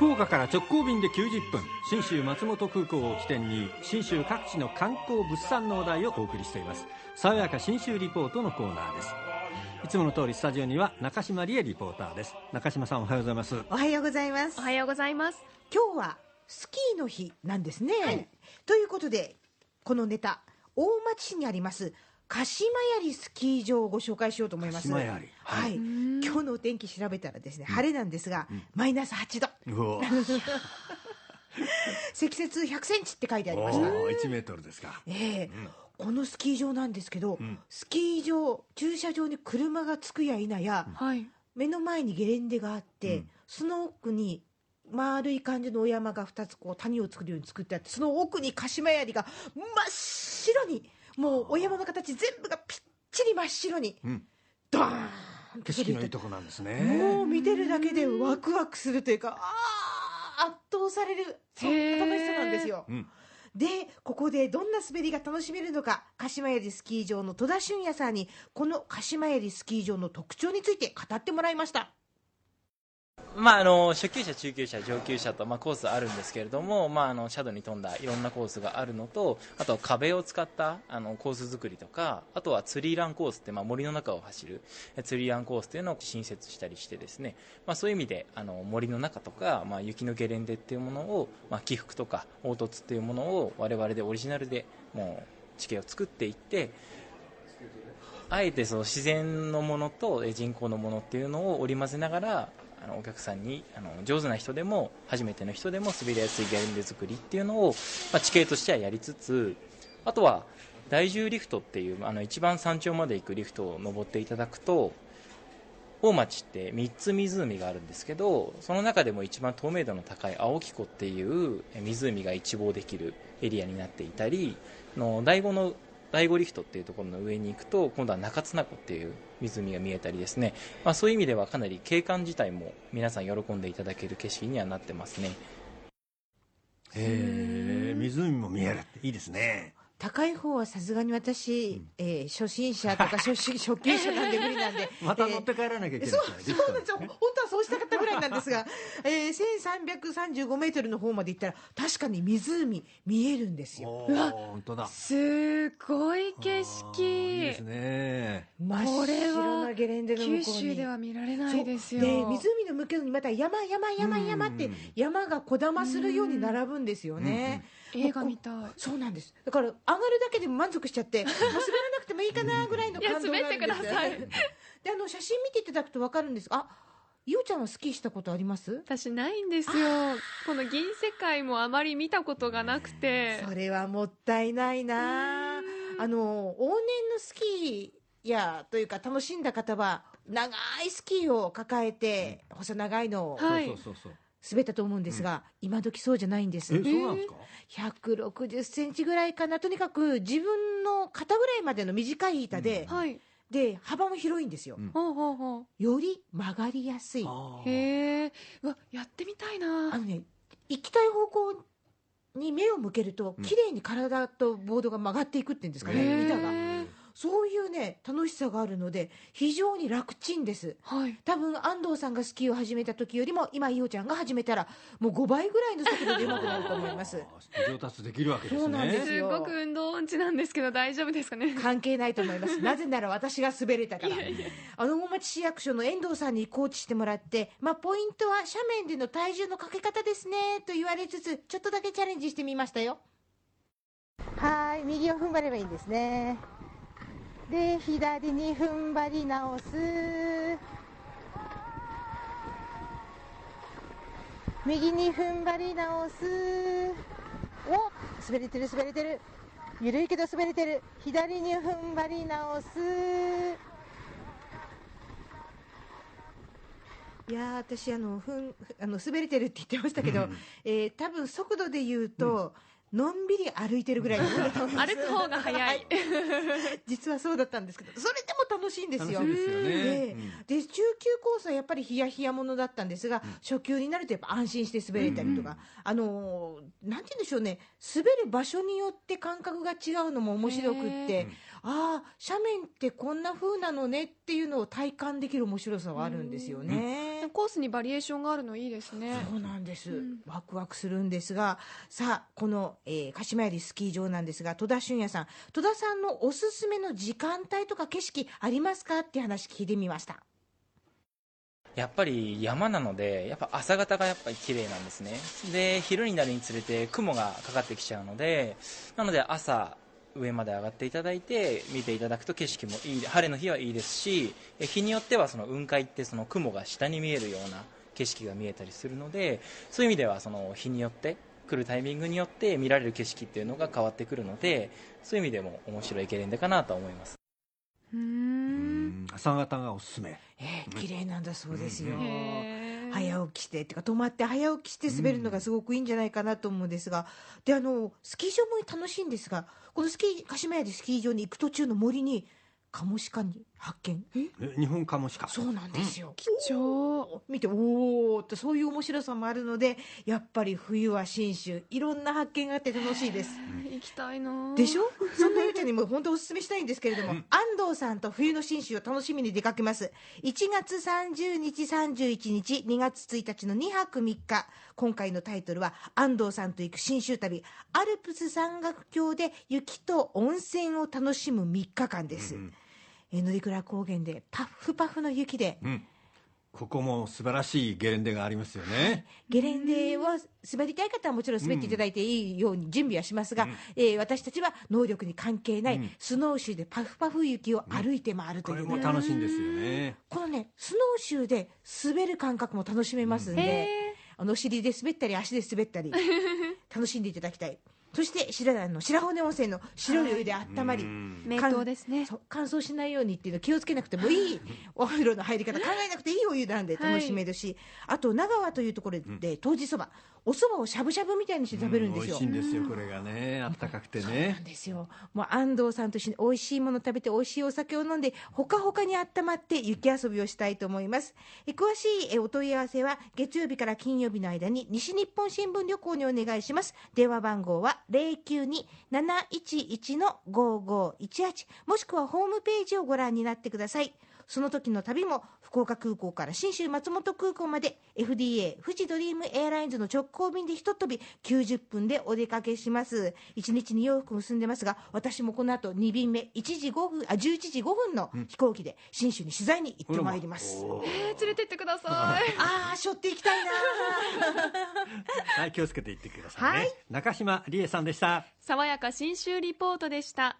福岡から直行便で90分。信州松本空港を起点に信州各地の観光物産のお題をお送りしています。爽やか信州リポートのコーナーです。いつもの通りスタジオには中島理恵リポーターです。中島さんおはようございます。おはようございます。おはようございます。今日はスキーの日なんですね、はい、ということでこのネタ大町市にあります鹿島槍スキー場をご紹介しようと思います。はい、はい、今日のお天気調べたらですね、晴れなんですが、うん、マイナス8度。積雪100センチって書いてありました。1メートルですか。ええ。ーうん。このスキー場なんですけど、うん、スキー場駐車場に車が着くや否や、はい、目の前にゲレンデがあって、うん、その奥に丸い感じのお山が2つこう谷を作るように作ってあってその奥に鹿島槍が真っ白にもうお山の形全部がぴっちり真っ白に、うん、ドーン景色のいいとこなんですね。もう見てるだけでワクワクするというかああ圧倒されるそんな楽しさなんですよ、うん、でここでどんな滑りが楽しめるのか鹿島槍スキー場の戸田俊也さんにこの鹿島槍スキー場の特徴について語ってもらいましたまあ、あの初級者、中級者、上級者と、まあ、コースあるんですけれども、まあ、あのシャドウに富んだいろんなコースがあるのとあとは壁を使ったあのコース作りとかあとはツリーランコースって、まあ、森の中を走るツリーランコースというのを新設したりしてですね、まあ、そういう意味であの森の中とか、まあ、雪のゲレンデっていうものを、まあ、起伏とか凹凸っていうものを我々でオリジナルでもう地形を作っていってあえてその自然のものと人工のものっていうのを織り交ぜながらあのお客さんにあの上手な人でも初めての人でも滑りやすいゲレンデ作りっていうのを、まあ、地形としてはやりつつあとは大重リフトっていうあの一番山頂まで行くリフトを登っていただくと大町って3つ湖があるんですけどその中でも一番透明度の高い青木湖っていう湖が一望できるエリアになっていたりの第5の第5リフトっていうところの上に行くと今度は中津名湖っていう湖が見えたりですね、まあ、そういう意味ではかなり景観自体も皆さん喜んでいただける景色にはなってますね。へえ湖も見えるっていいですね。高い方はさすがに私、うん、えー、初心者とか初初級者なんで無理なんで。また乗って帰らなきゃいけない、えー、そうそうなんですよそうしたかったぐらいなんですが、えー、1335メートルの方まで行ったら確かに湖見えるんですよ。うわ本当だ。すごい景色。いいですね。真っ白なゲレンデの向こうに。九州では見られないですよ。で湖の向けにまた山山山山って山がこだまするように並ぶんですよね、うん映画みたい。そうなんです。だから上がるだけでも満足しちゃってもう滑らなくてもいいかなぐらいの感動があるんですいや滑ってください。であの写真見ていただくと分かるんです。あいおちゃんはスキーしたことあります？私ないんですよ。この銀世界もあまり見たことがなくて。それはもったいないな。あの往年のスキーやというか楽しんだ方は長いスキーを抱えて、細長いのを、はい、そうそうそう滑ったと思うんですが、うん、今時そうじゃないんです。え、そうなんですか？160センチぐらいかな。とにかく自分の肩ぐらいまでの短い板で、うん。はい、で、幅も広いんですよ。うん、より曲がりやすい。へえ。わ、やってみたいな。あのね、行きたい方向に目を向けると、綺麗に体とボードが曲がっていくっていうんですかね、板が。そういうね楽しさがあるので非常に楽ちんです、はい、多分安藤さんがスキーを始めた時よりも今いおちゃんが始めたらもう5倍ぐらいの速度で上手くなると思います。上達できるわけですね。そうなんですよ。すごく運動音痴なんですけど大丈夫ですかね？関係ないと思います。なぜなら私が滑れたから。あの大町市役所の遠藤さんにコーチしてもらって、まあ、ポイントは斜面での体重のかけ方ですねと言われつつちょっとだけチャレンジしてみましたよ。はい右を踏ん張ればいいんですねで左に踏ん張り直す。右に踏ん張り直す。お滑れてる滑れてる。緩いけど滑れてる。左に踏ん張り直す。いや私あのふんあの滑れてるって言ってましたけど、うん、えー、多分速度で言うと、うんのんびり歩いてるぐらい 歩く方が早い。実はそうだったんですけどそれでも楽しいんですよ。ですよね、で中級コースはやっぱりヒヤヒヤものだったんですが、うん、初級になるとやっぱ安心して滑れたりとか、うんうん、あのなんて言うんでしょうね。滑る場所によって感覚が違うのも面白くって。ああ斜面ってこんな風なのねっていうのを体感できる面白さはあるんですよね、コースにバリエーションがあるのいいですね。そうなんです、うん、ワクワクするんですがさあこの、えー、鹿島槍スキー場なんですが戸田俊也さん戸田さんのおすすめの時間帯とか景色ありますかって話聞いてみました。やっぱり山なのでやっぱ朝方がやっぱり綺麗なんですね。で昼になるにつれて雲がかかってきちゃうのでなので朝上まで上がっていただいて見ていただくと景色もいい晴れの日はいいですし日によってはその雲海ってその雲が下に見えるような景色が見えたりするのでそういう意味ではその日によって来るタイミングによって見られる景色っていうのが変わってくるのでそういう意味でも面白いゲレンデかなと思います。うん。朝方がおすすめ。えー、綺麗なんだそうですよ、早起きしてってか泊まって早起きして滑るのがすごくいいんじゃないかなと思うんですが、であのスキー場も楽しいんですがこのスキー鹿島槍スキー場に行く途中の森にカモシカに発見。え？日本カモシカそうなんですよ、貴重。見ておおってそういう面白さもあるのでやっぱり冬は新州いろんな発見があって楽しいです。行きたいな。でしょ？そんなゆうちゃんにも本当おすすめしたいんですけれども、安藤さんと冬の新州を楽しみに出かけます。1月30日31日2月1日の2泊3日今回のタイトルは安藤さんと行く新州旅。アルプス山岳橋で雪と温泉を楽しむ3日間です、うんえ乗鞍高原でパフパフの雪で、うん、ここも素晴らしいゲレンデがありますよね、ゲレンデを滑りたい方はもちろん滑っていただいていいように準備はしますが、うん、えー、私たちは能力に関係ない、スノーシューでパフパフ雪を歩いて回るという、ね、これも楽しいんですよね。このねスノーシューで滑る感覚も楽しめますんで、あのお尻で滑ったり足で滑ったり 楽しんでいただきたいそして白良の白骨温泉の白いお湯で温まり、名湯ですね。乾燥しないようにっていうの気をつけなくてもいいお風呂の入り方考えなくていいお湯なんで楽しめるし、はい、あと長川というところで当時そば。お蕎麦をしゃぶしゃぶみたいにして食べるんですよ、美味しいんですよこれがね。あったかくてね。そうなんですよ。もう安藤さんと一緒に美味しいもの食べて美味しいお酒を飲んでほかほかに温まって雪遊びをしたいと思います。え詳しいお問い合わせは月曜日から金曜日の間に西日本新聞旅行にお願いします。電話番号は092-711-5518もしくはホームページをご覧になってください。その時の旅も福岡空港から信州松本空港まで FDA 富士ドリームエアラインズの直行便でひと飛び90分でお出かけします。1日2往復結んでますが私もこの後2便目1時5分あ11時5分の飛行機で信州に取材に行ってまいります、うん、えー、連れてってください。ああしょっていきたいな。はい気をつけていってくださいね、はい、中島理恵さんでした。爽やか信州リポートでした